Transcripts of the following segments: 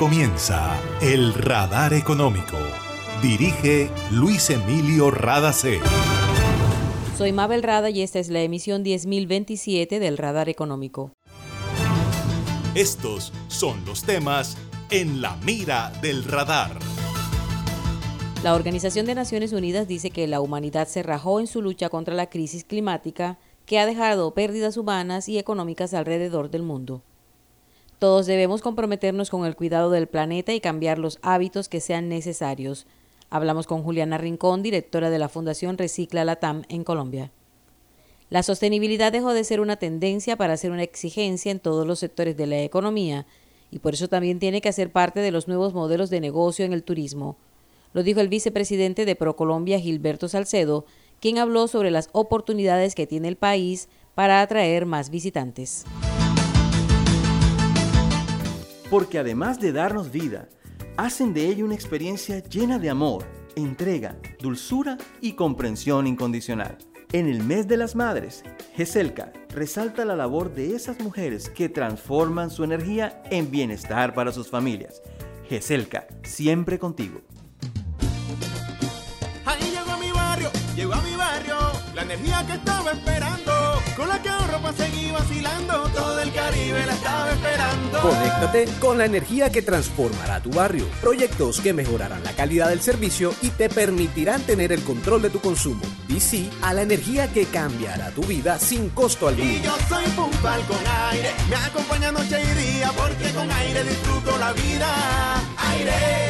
comienza El Radar Económico. Dirige Luis Emilio Radacé. Soy Mabel Rada y esta es la emisión 10.027 del Radar Económico. Estos son los temas en la mira del radar. La Organización de Naciones Unidas dice que la humanidad se rajó en su lucha contra la crisis climática que ha dejado pérdidas humanas y económicas alrededor del mundo. Todos debemos comprometernos con el cuidado del planeta y cambiar los hábitos que sean necesarios. Hablamos con Juliana Rincón, directora de la Fundación Recicla Latam en Colombia. La sostenibilidad dejó de ser una tendencia para ser una exigencia en todos los sectores de la economía y por eso también tiene que hacer parte de los nuevos modelos de negocio en el turismo. Lo dijo el vicepresidente de ProColombia, Gilberto Salcedo, quien habló sobre las oportunidades que tiene el país para atraer más visitantes porque además de darnos vida, hacen de ella una experiencia llena de amor, entrega, dulzura y comprensión incondicional. En el mes de las madres, GESELCA resalta la labor de esas mujeres que transforman su energía en bienestar para sus familias. GESELCA, siempre contigo. Ahí llegó mi barrio, llegó a mi barrio, la energía que estaba esperando con la que ahorro para seguir vacilando, todo el Caribe la estaba esperando. Conéctate con la energía que transformará tu barrio. Proyectos que mejorarán la calidad del servicio y te permitirán tener el control de tu consumo. DC a la energía que cambiará tu vida sin costo alguno. Y yo soy puntual con aire, me acompaña noche y día porque con aire disfruto la vida. Aire.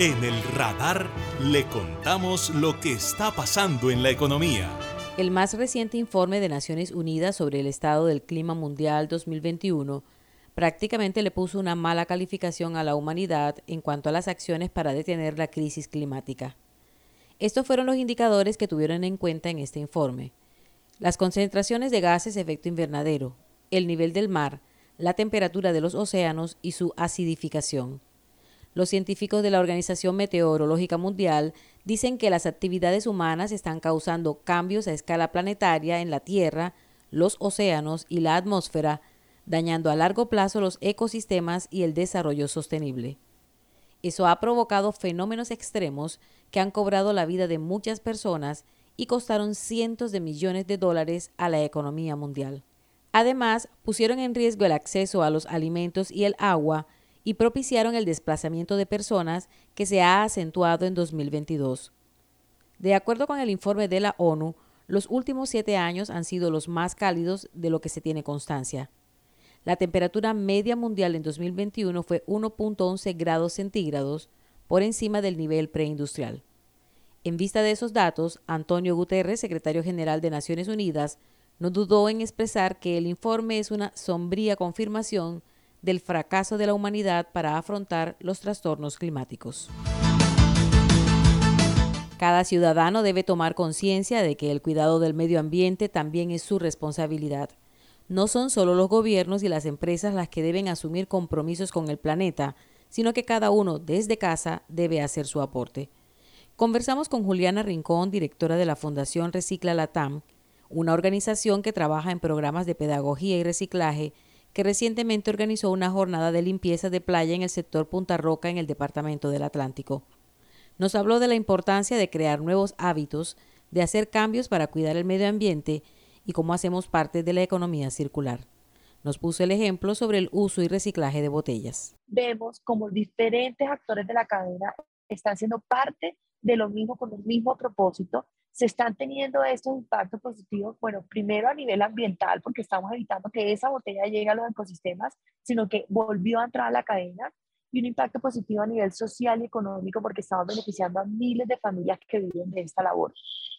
En el radar le contamos lo que está pasando en la economía. El más reciente informe de Naciones Unidas sobre el estado del clima mundial 2021 prácticamente le puso una mala calificación a la humanidad en cuanto a las acciones para detener la crisis climática. Estos fueron los indicadores que tuvieron en cuenta en este informe. Las concentraciones de gases de efecto invernadero, el nivel del mar, la temperatura de los océanos y su acidificación. Los científicos de la Organización Meteorológica Mundial dicen que las actividades humanas están causando cambios a escala planetaria en la Tierra, los océanos y la atmósfera, dañando a largo plazo los ecosistemas y el desarrollo sostenible. Eso ha provocado fenómenos extremos que han cobrado la vida de muchas personas y costaron cientos de millones de dólares a la economía mundial. Además, pusieron en riesgo el acceso a los alimentos y el agua, y propiciaron el desplazamiento de personas que se ha acentuado en 2022. De acuerdo con el informe de la ONU, los últimos siete años han sido los más cálidos de lo que se tiene constancia. La temperatura media mundial en 2021 fue 1.11 grados centígrados por encima del nivel preindustrial. En vista de esos datos, Antonio Guterres, secretario general de Naciones Unidas, no dudó en expresar que el informe es una sombría confirmación del fracaso de la humanidad para afrontar los trastornos climáticos. Cada ciudadano debe tomar conciencia de que el cuidado del medio ambiente también es su responsabilidad. No son solo los gobiernos y las empresas las que deben asumir compromisos con el planeta, sino que cada uno desde casa debe hacer su aporte. Conversamos con Juliana Rincón, directora de la Fundación Recicla Latam, una organización que trabaja en programas de pedagogía y reciclaje que recientemente organizó una jornada de limpieza de playa en el sector Punta Roca en el Departamento del Atlántico. Nos habló de la importancia de crear nuevos hábitos, de hacer cambios para cuidar el medio ambiente y cómo hacemos parte de la economía circular. Nos puso el ejemplo sobre el uso y reciclaje de botellas. Vemos como diferentes actores de la cadena están siendo parte de lo mismo con el mismo propósito se están teniendo estos impactos positivos, bueno, primero a nivel ambiental, porque estamos evitando que esa botella llegue a los ecosistemas, sino que volvió a entrar a la cadena, y un impacto positivo a nivel social y económico, porque estamos beneficiando a miles de familias que viven de esta labor.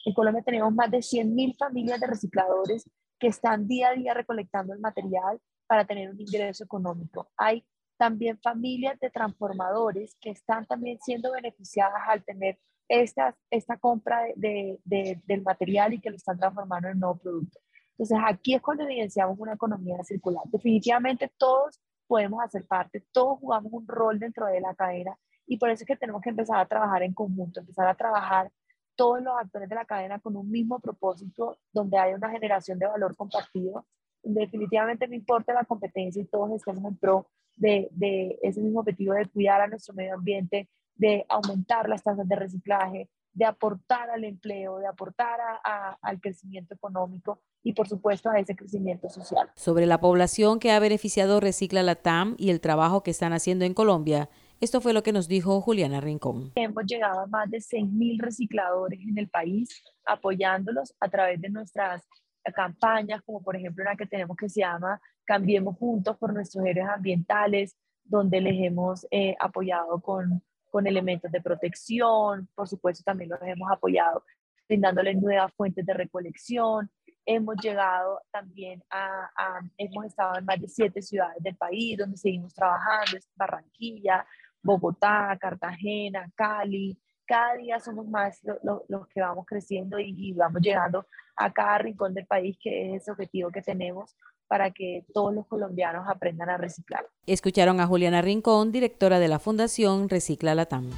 En Colombia tenemos más de 100.000 familias de recicladores que están día a día recolectando el material para tener un ingreso económico. Hay también familias de transformadores que están también siendo beneficiadas al tener esta, esta compra de, del material y que lo están transformando en un nuevo producto. Entonces aquí es cuando evidenciamos una economía circular. Definitivamente todos podemos hacer parte, todos jugamos un rol dentro de la cadena y por eso es que tenemos que empezar a trabajar en conjunto, empezar a trabajar todos los actores de la cadena con un mismo propósito, donde haya una generación de valor compartido. Definitivamente no importa la competencia y todos estemos en pro de, de ese mismo objetivo de cuidar a nuestro medio ambiente, de aumentar las tasas de reciclaje, de aportar al empleo, de aportar a, al crecimiento económico y por supuesto a ese crecimiento social. Sobre la población que ha beneficiado Recicla la TAM y el trabajo que están haciendo en Colombia, esto fue lo que nos dijo Juliana Rincón. Hemos llegado a más de 6.000 recicladores en el país, apoyándolos a través de nuestras campañas, como por ejemplo una que tenemos que se llama Cambiemos Juntos por nuestros héroes ambientales, donde les hemos eh, apoyado con, con elementos de protección, por supuesto también los hemos apoyado brindándoles nuevas fuentes de recolección. Hemos llegado también a, a, hemos estado en más de siete ciudades del país donde seguimos trabajando, Barranquilla, Bogotá, Cartagena, Cali. Cada día somos más los que vamos creciendo y, vamos llegando a cada rincón del país, que es ese objetivo que tenemos para que todos los colombianos aprendan a reciclar. Escucharon a Juliana Rincón, directora de la Fundación Recicla Latam.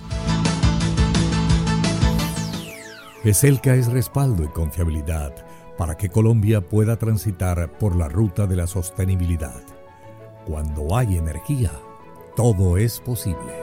ESELCA es respaldo y confiabilidad para que Colombia pueda transitar por la ruta de la sostenibilidad. Cuando hay energía, todo es posible.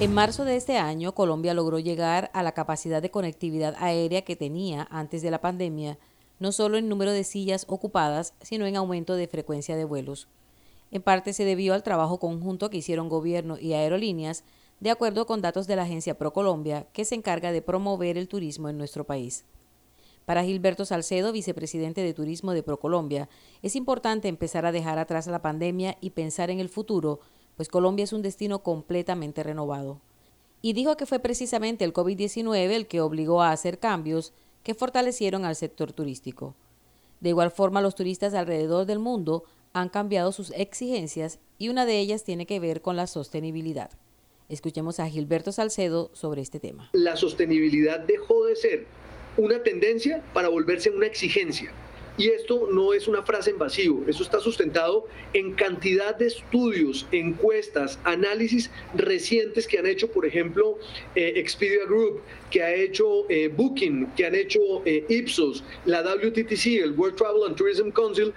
En marzo de este año, Colombia logró llegar a la capacidad de conectividad aérea que tenía antes de la pandemia, no solo en número de sillas ocupadas, sino en aumento de frecuencia de vuelos. En parte se debió al trabajo conjunto que hicieron gobierno y aerolíneas, de acuerdo con datos de la agencia ProColombia, que se encarga de promover el turismo en nuestro país. Para Gilberto Salcedo, vicepresidente de Turismo de ProColombia, es importante empezar a dejar atrás la pandemia y pensar en el futuro, pues Colombia es un destino completamente renovado. Y dijo que fue precisamente el COVID-19 el que obligó a hacer cambios que fortalecieron al sector turístico. De igual forma, los turistas alrededor del mundo han cambiado sus exigencias y una de ellas tiene que ver con la sostenibilidad. Escuchemos a Gilberto Salcedo sobre este tema. La sostenibilidad dejó de ser una tendencia para volverse una exigencia. Y esto no es una frase en vacío, eso está sustentado en cantidad de estudios, encuestas, análisis recientes que han hecho, por ejemplo, eh, Expedia Group, que ha hecho eh, Booking, que han hecho eh, Ipsos, la WTTC, el World Travel and Tourism Council,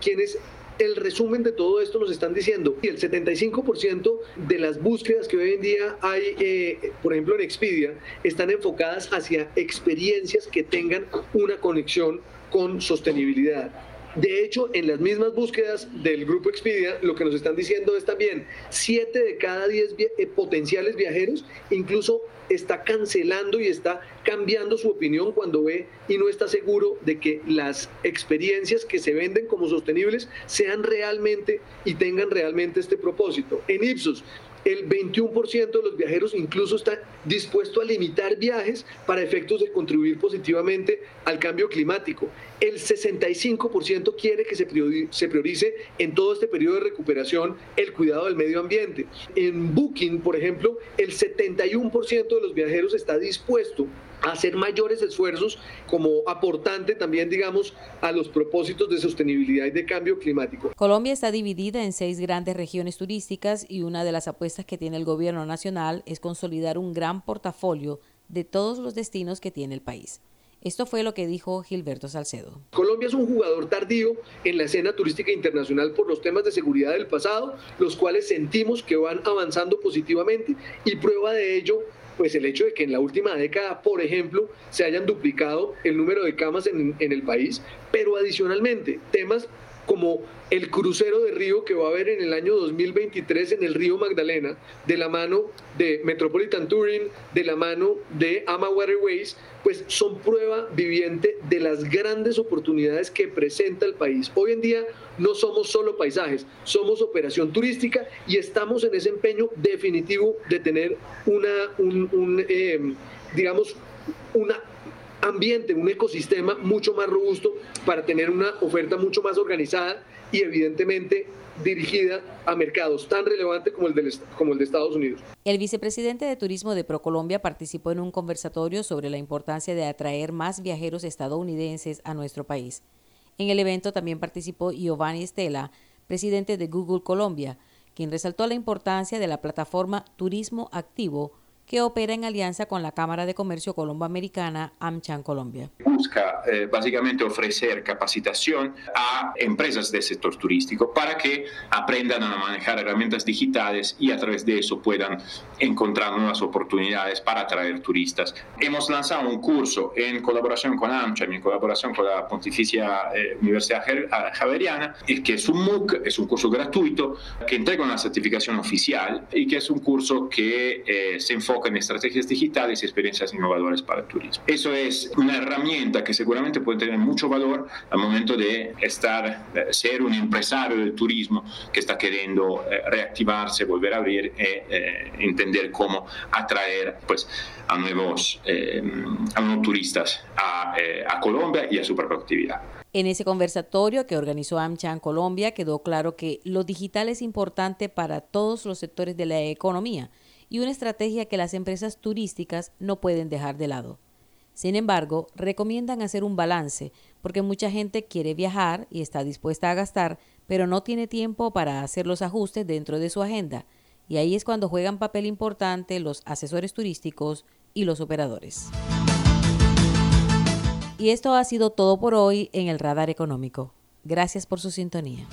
quienes el resumen de todo esto nos están diciendo. Que el 75% de las búsquedas que hoy en día hay, por ejemplo en Expedia, están enfocadas hacia experiencias que tengan una conexión con sostenibilidad. De hecho, en las mismas búsquedas del grupo Expedia, lo que nos están diciendo es también 7 de cada 10 eh, potenciales viajeros incluso está cancelando y está cambiando su opinión cuando ve y no está seguro de que las experiencias que se venden como sostenibles sean realmente y tengan realmente este propósito. En Ipsos, el 21% de los viajeros incluso está dispuesto a limitar viajes para efectos de contribuir positivamente al cambio climático. El 65% quiere que se priorice en todo este periodo de recuperación el cuidado del medio ambiente. En Booking, por ejemplo, el 71% de los viajeros está dispuesto hacer mayores esfuerzos como aportante también, digamos, a los propósitos de sostenibilidad y de cambio climático. Colombia está dividida en seis grandes regiones turísticas y una de las apuestas que tiene el gobierno nacional es consolidar un gran portafolio de todos los destinos que tiene el país. Esto fue lo que dijo Gilberto Salcedo. Colombia es un jugador tardío en la escena turística internacional por los temas de seguridad del pasado, los cuales sentimos que van avanzando positivamente y prueba de ello pues el hecho de que en la última década, por ejemplo, se hayan duplicado el número de camas en, en el país, pero adicionalmente temas como el crucero de río que va a haber en el año 2023 en el río Magdalena, de la mano de Metropolitan Touring, de la mano de Ama Waterways, pues son prueba viviente de las grandes oportunidades que presenta el país. Hoy en día no somos solo paisajes, somos operación turística y estamos en ese empeño definitivo de tener una, un, eh, digamos, una ambiente, un ecosistema mucho más robusto para tener una oferta mucho más organizada y evidentemente dirigida a mercados tan relevantes como el, de, Estados Unidos. El vicepresidente de Turismo de ProColombia participó en un conversatorio sobre la importancia de atraer más viajeros estadounidenses a nuestro país. En el evento también participó Giovanni Estela, presidente de Google Colombia, quien resaltó la importancia de la plataforma Turismo Activo que opera en alianza con la Cámara de Comercio Colomboamericana AmCham Colombia. Busca eh, básicamente ofrecer capacitación a empresas del sector turístico para que aprendan a manejar herramientas digitales y a través de eso puedan encontrar nuevas oportunidades para atraer turistas. Hemos lanzado un curso en colaboración con AmCham, en colaboración con la Pontificia eh, Universidad Javeriana, que es un MOOC, es un curso gratuito que entrega una certificación oficial y que es un curso que eh, se enfoca en estrategias digitales y experiencias innovadoras para el turismo. Eso es una herramienta que seguramente puede tener mucho valor al momento de estar, ser un empresario del turismo que está queriendo eh, reactivarse, volver a abrir e eh, entender cómo atraer pues, a, nuevos, eh, a nuevos turistas a, a Colombia y a su propia actividad. En ese conversatorio que organizó AmCham Colombia quedó claro que lo digital es importante para todos los sectores de la economía y una estrategia que las empresas turísticas no pueden dejar de lado. Sin embargo, recomiendan hacer un balance porque mucha gente quiere viajar y está dispuesta a gastar, pero no tiene tiempo para hacer los ajustes dentro de su agenda. Y ahí es cuando juegan papel importante los asesores turísticos y los operadores. Y esto ha sido todo por hoy en el Radar Económico. Gracias por su sintonía.